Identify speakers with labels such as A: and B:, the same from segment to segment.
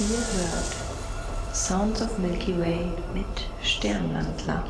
A: Ihr hört Sounds of Milky Way mit Sternwandler.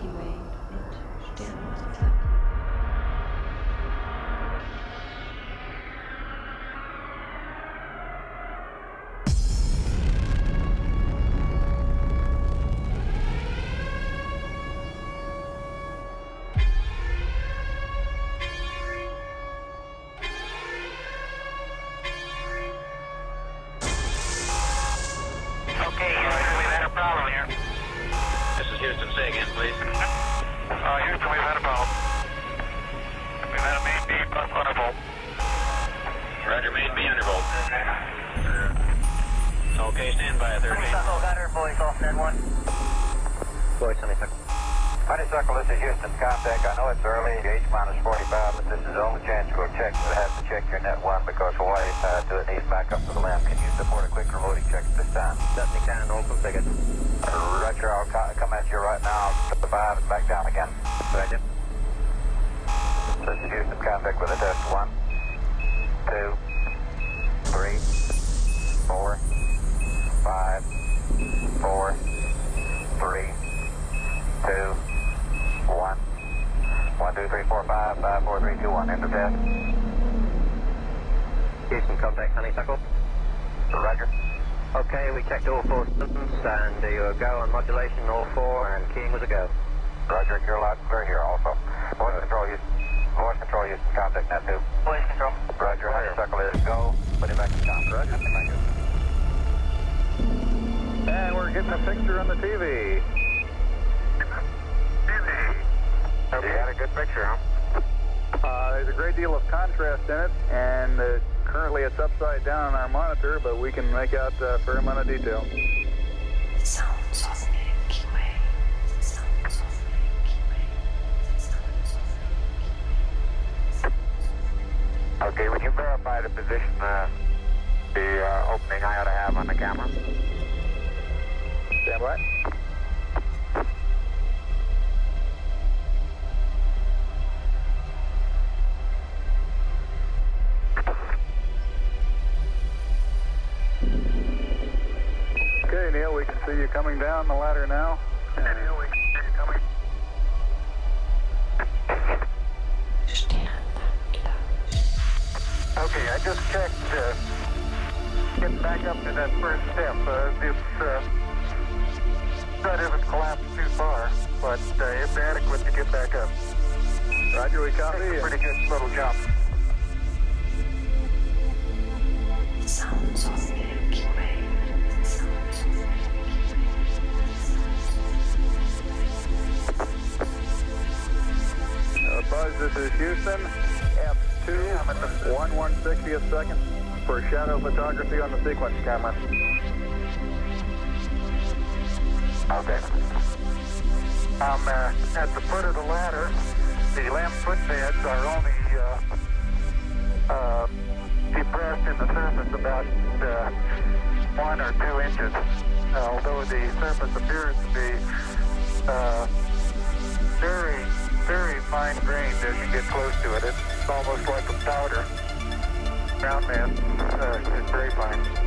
B: I'm um, uh, at the foot of the ladder. The lamp footbeds are only uh, uh, depressed in the surface about uh, one or two inches, uh, although the surface appears to be uh, very, very fine grained as you get close to it. It's almost like a powder. Ground mass is very fine.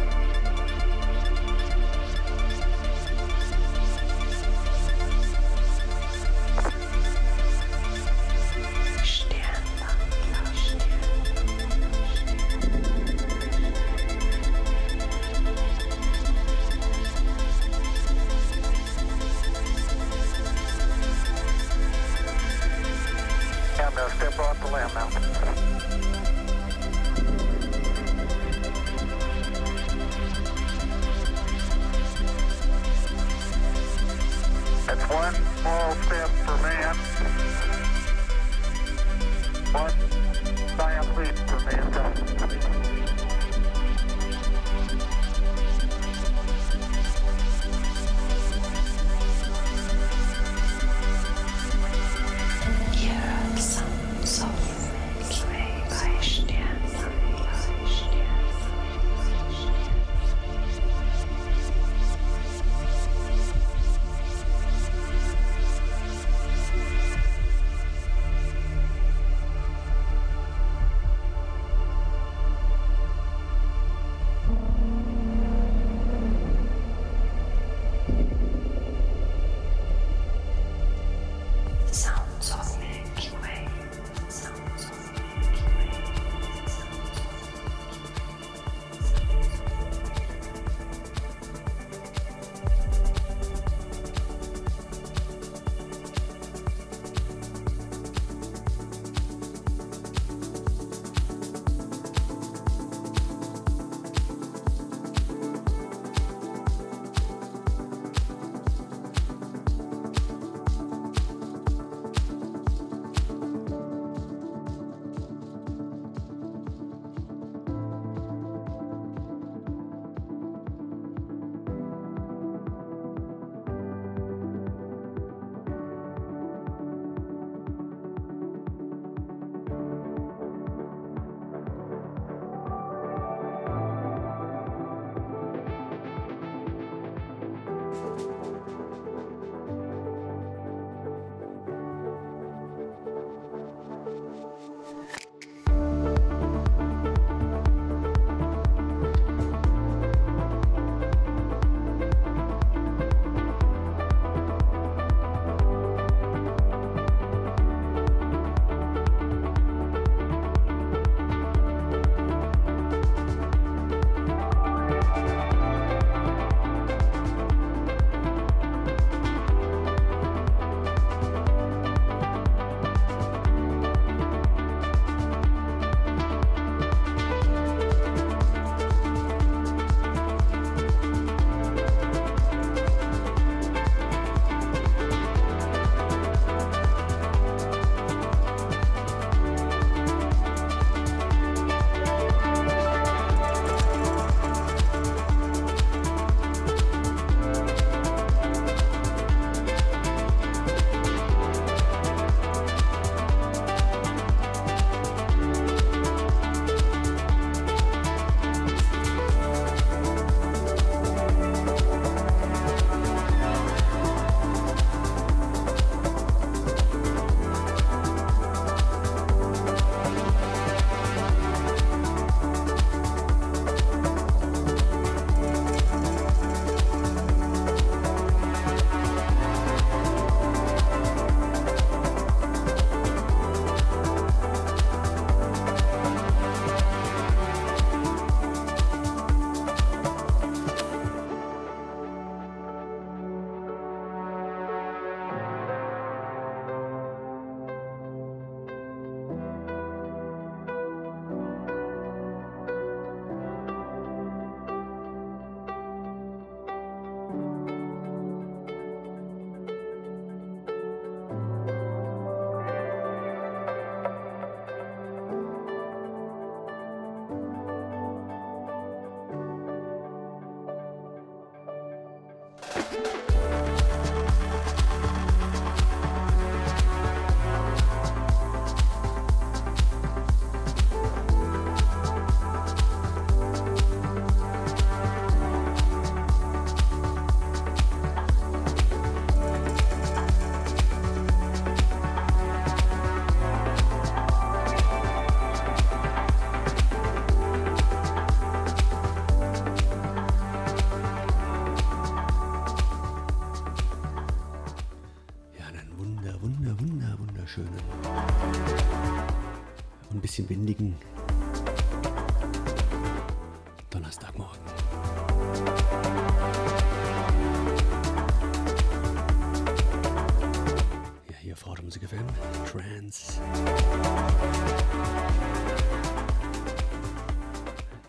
C: Trance.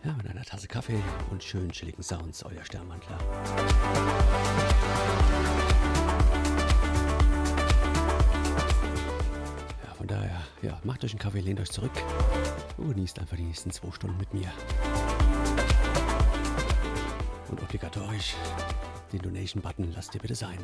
C: Ja, mit einer Tasse Kaffee und schönen chilligen Sounds, euer Sternmantler. Ja, von daher, ja, macht euch einen Kaffee, lehnt euch zurück und genießt einfach die nächsten zwei Stunden mit mir. Und obligatorisch den Donation-Button lasst ihr bitte sein.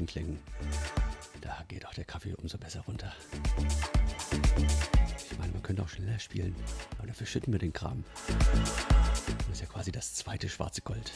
C: natürlichen Klängen. Da geht auch der Kaffee umso besser runter. Ich meine, man könnte auch schneller spielen, aber dafür schütten wir den Kram. Das ist ja quasi das zweite schwarze Gold.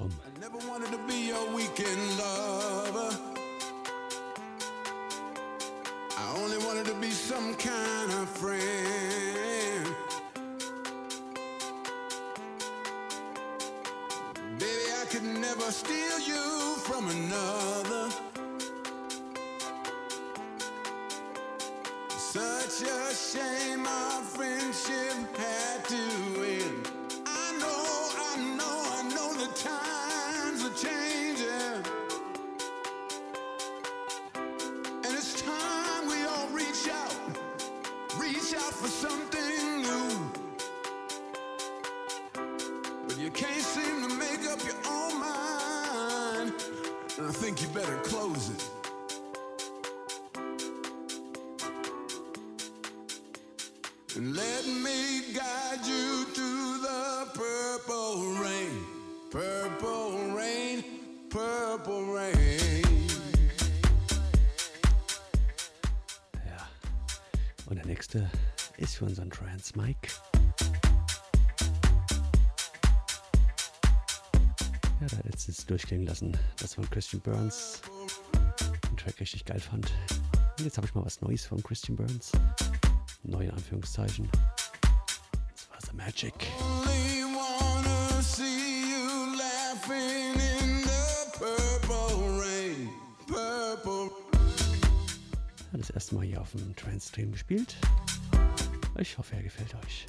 D: I never wanted to be your weekend lover. I only wanted to be some kind of friend. Baby, I could never steal you from another. Such a shame our friendship had.
E: Trans Mike. Ja, da letztes durchklingen lassen. Das von Christian Burns. Den Track richtig geil fand. Und jetzt habe ich mal was Neues von Christian Burns. Neue in Anführungszeichen. Das war The Magic. Only wanna das erste Mal hier auf dem Trans-Stream gespielt. Ich hoffe, er gefällt euch.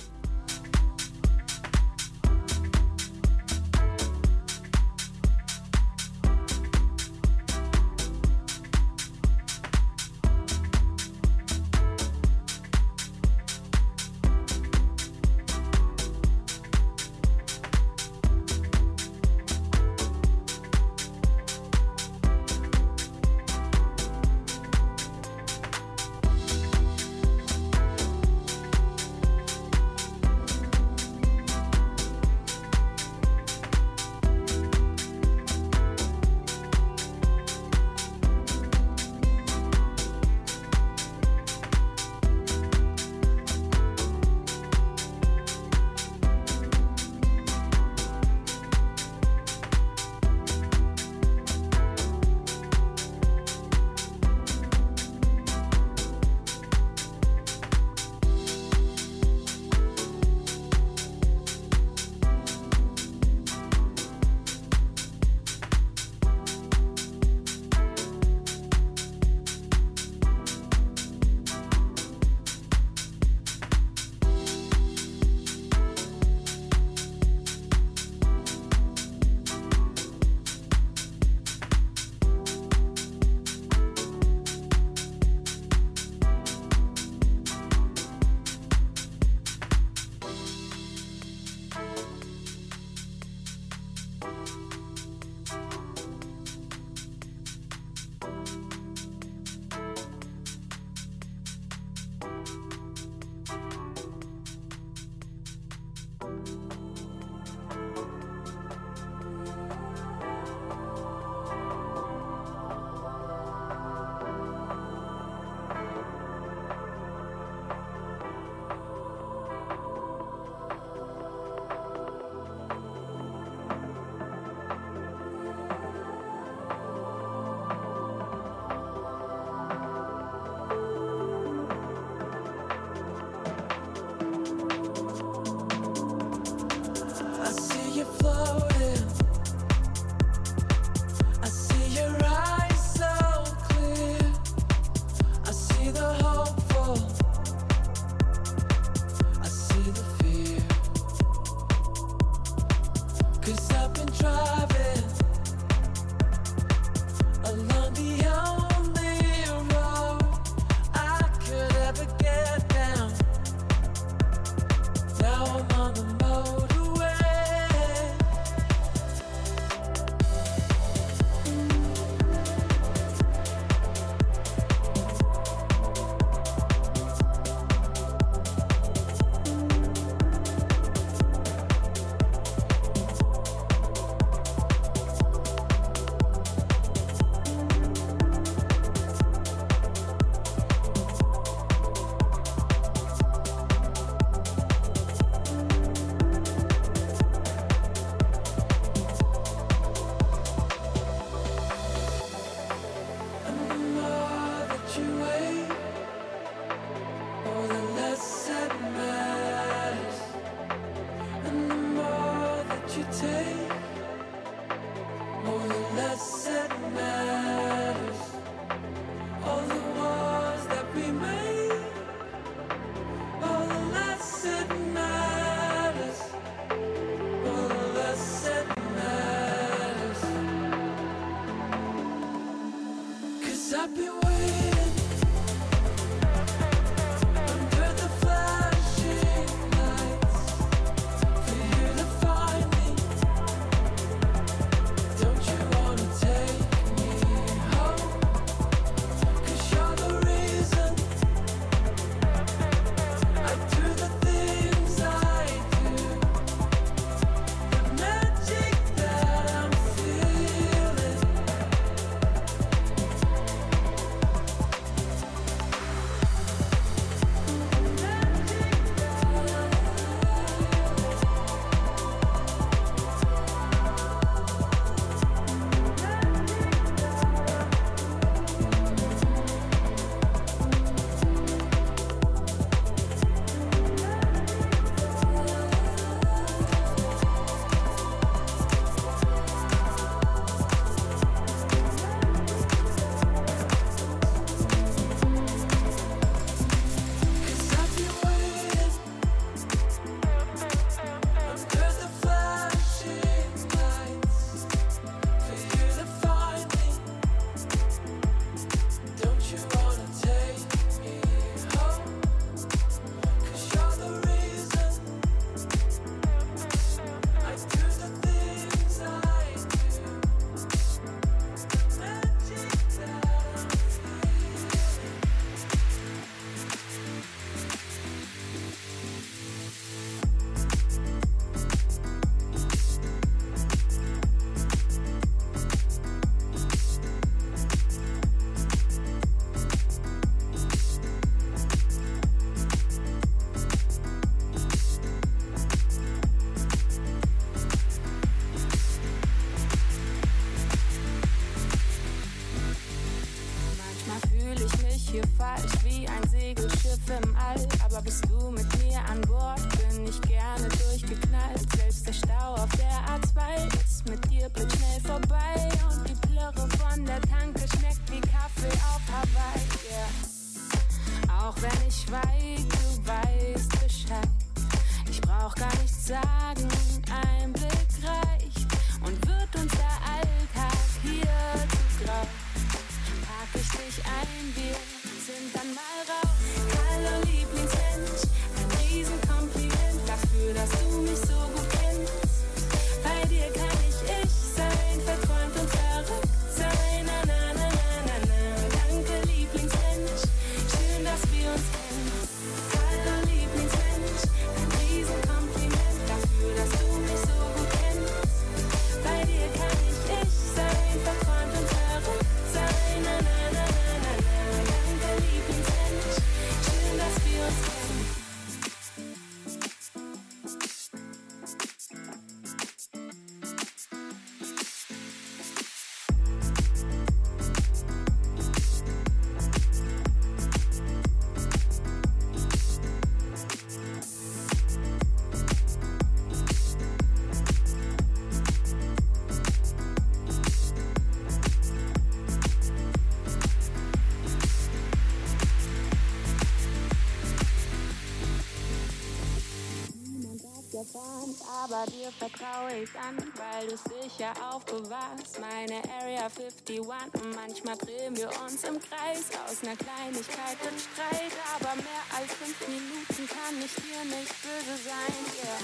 F: manchmal drehen wir uns im Kreis. Aus einer Kleinigkeit wird Streit, aber mehr als fünf Minuten kann ich dir nicht böse sein. Yeah.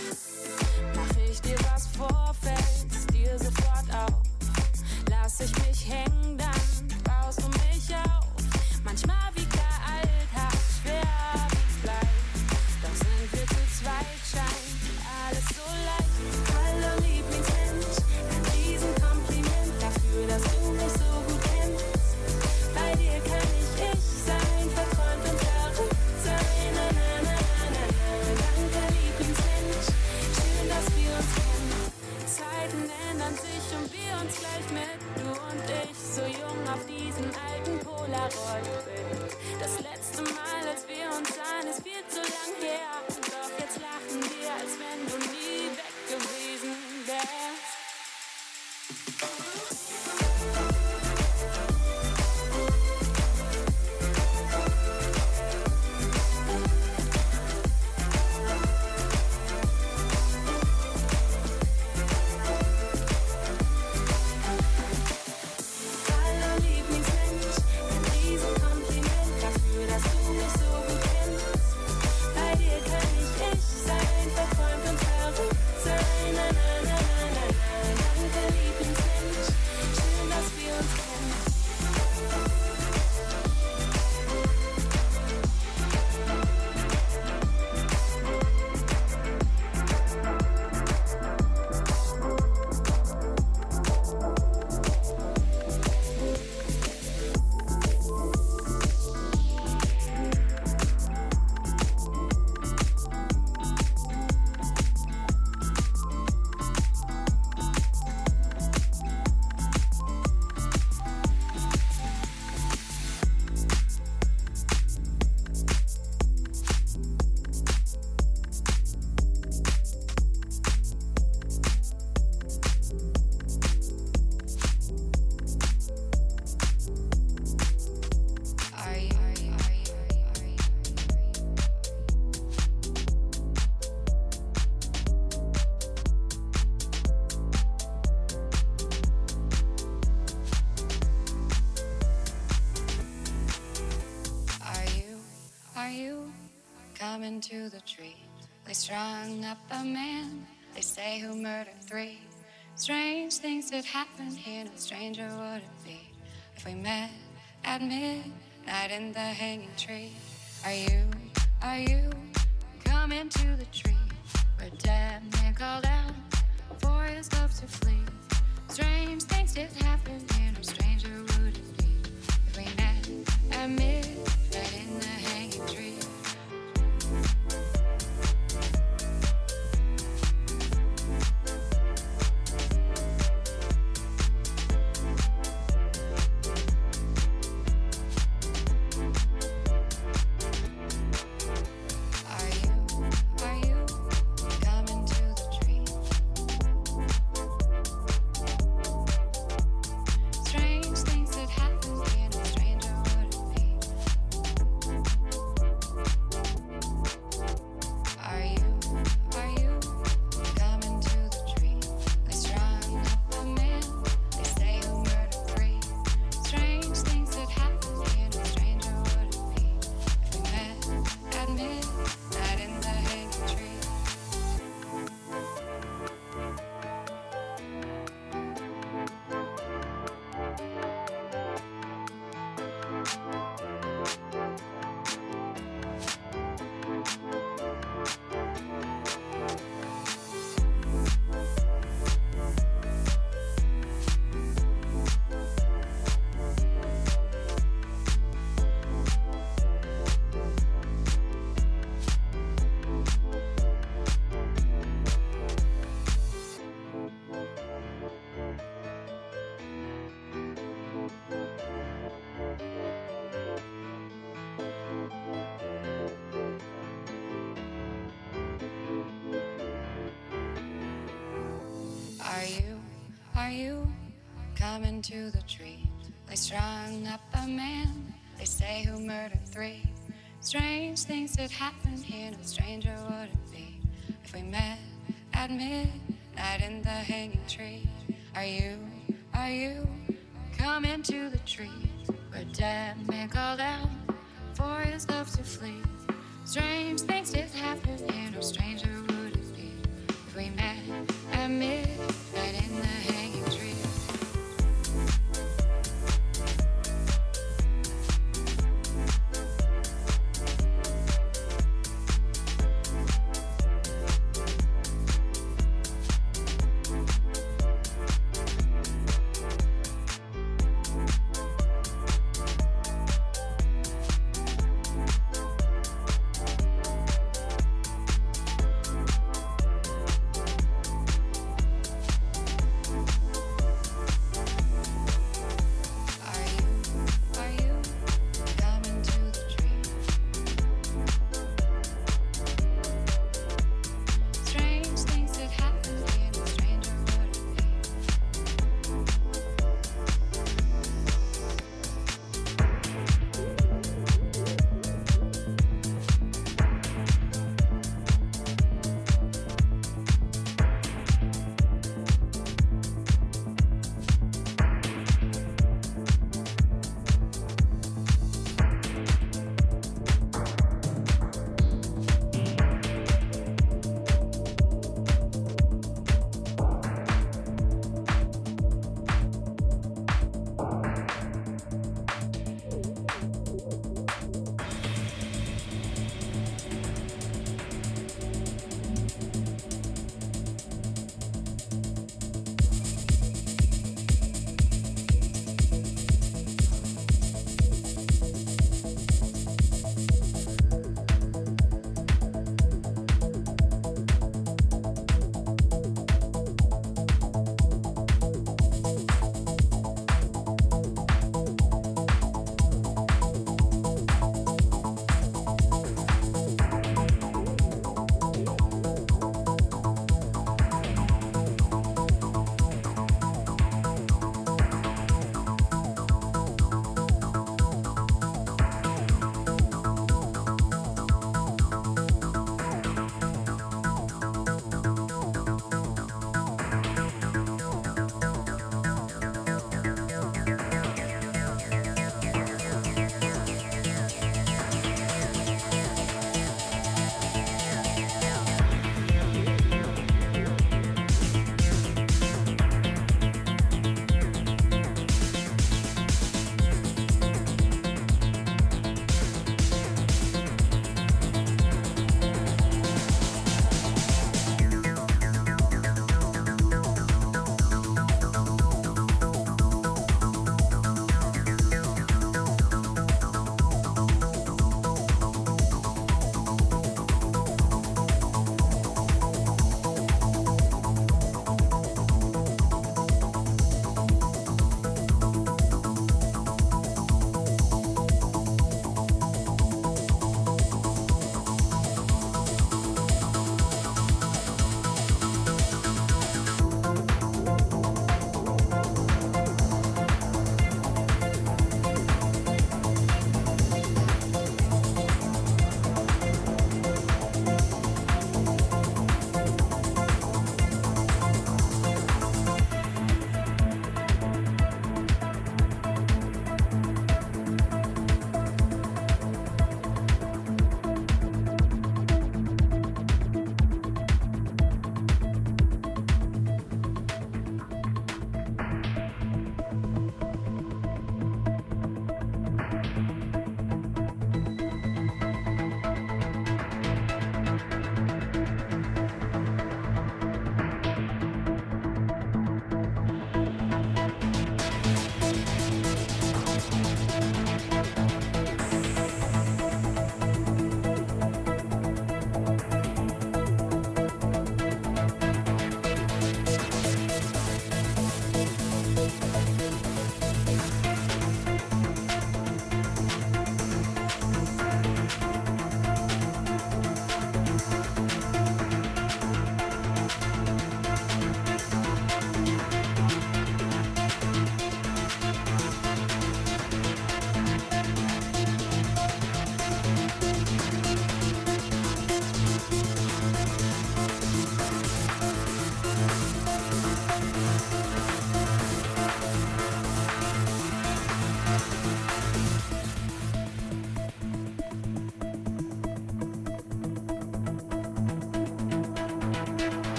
G: strung up a man, they say, who murdered three. Strange things that happen here, no stranger would it be if we met at midnight in the hanging tree. Are you, are you coming to the tree where dead man called out for his love to flee? Strange things did happen here, no stranger would it be if we met at midnight.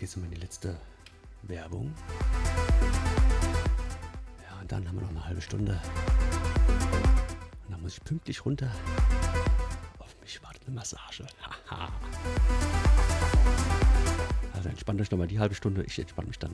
H: geht's um die letzte Werbung. Ja, und dann haben wir noch eine halbe Stunde. Und dann muss ich pünktlich runter. Auf mich wartet eine Massage. also entspannt euch nochmal die halbe Stunde. Ich entspanne mich dann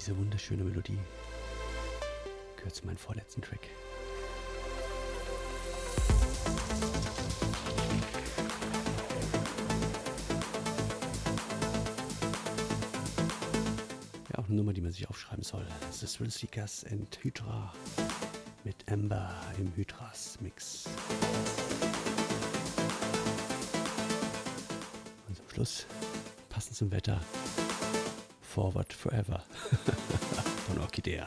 I: diese wunderschöne Melodie gehört zu meinem vorletzten Track. Ja, auch eine Nummer, die man sich aufschreiben soll. Das ist Thrill Seekers and Hydra mit Amber im Hydras Mix. Und zum Schluss, passend zum Wetter, Forward Forever von Orchidea.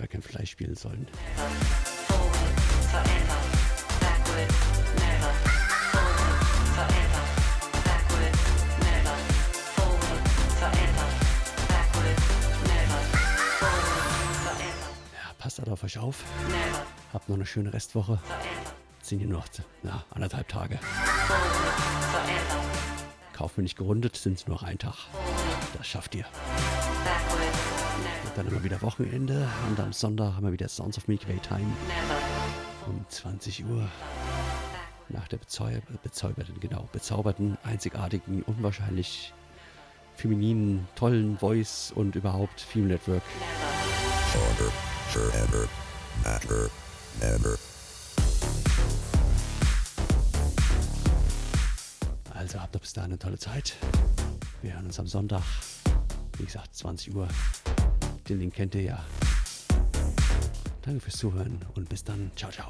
J: wir kein Fleisch spielen sollen. Ja, passt alle auf euch auf. Habt noch eine schöne Restwoche. Sind hier noch na, anderthalb Tage. Kauft mir nicht gerundet, sind es nur noch ein Tag. Das schafft ihr. Dann immer wieder Wochenende und am Sonntag haben wir wieder Sounds of Milkway Time um 20 Uhr. Nach der bezauber bezauberten, genau, bezauberten, einzigartigen, unwahrscheinlich femininen, tollen Voice und überhaupt Female Network. Forever, forever, matter, never. Also habt ihr bis dahin eine tolle Zeit. Wir hören uns am Sonntag, wie gesagt, 20 Uhr. Den Link kennt ihr ja. Danke fürs Zuhören und bis dann. Ciao, ciao.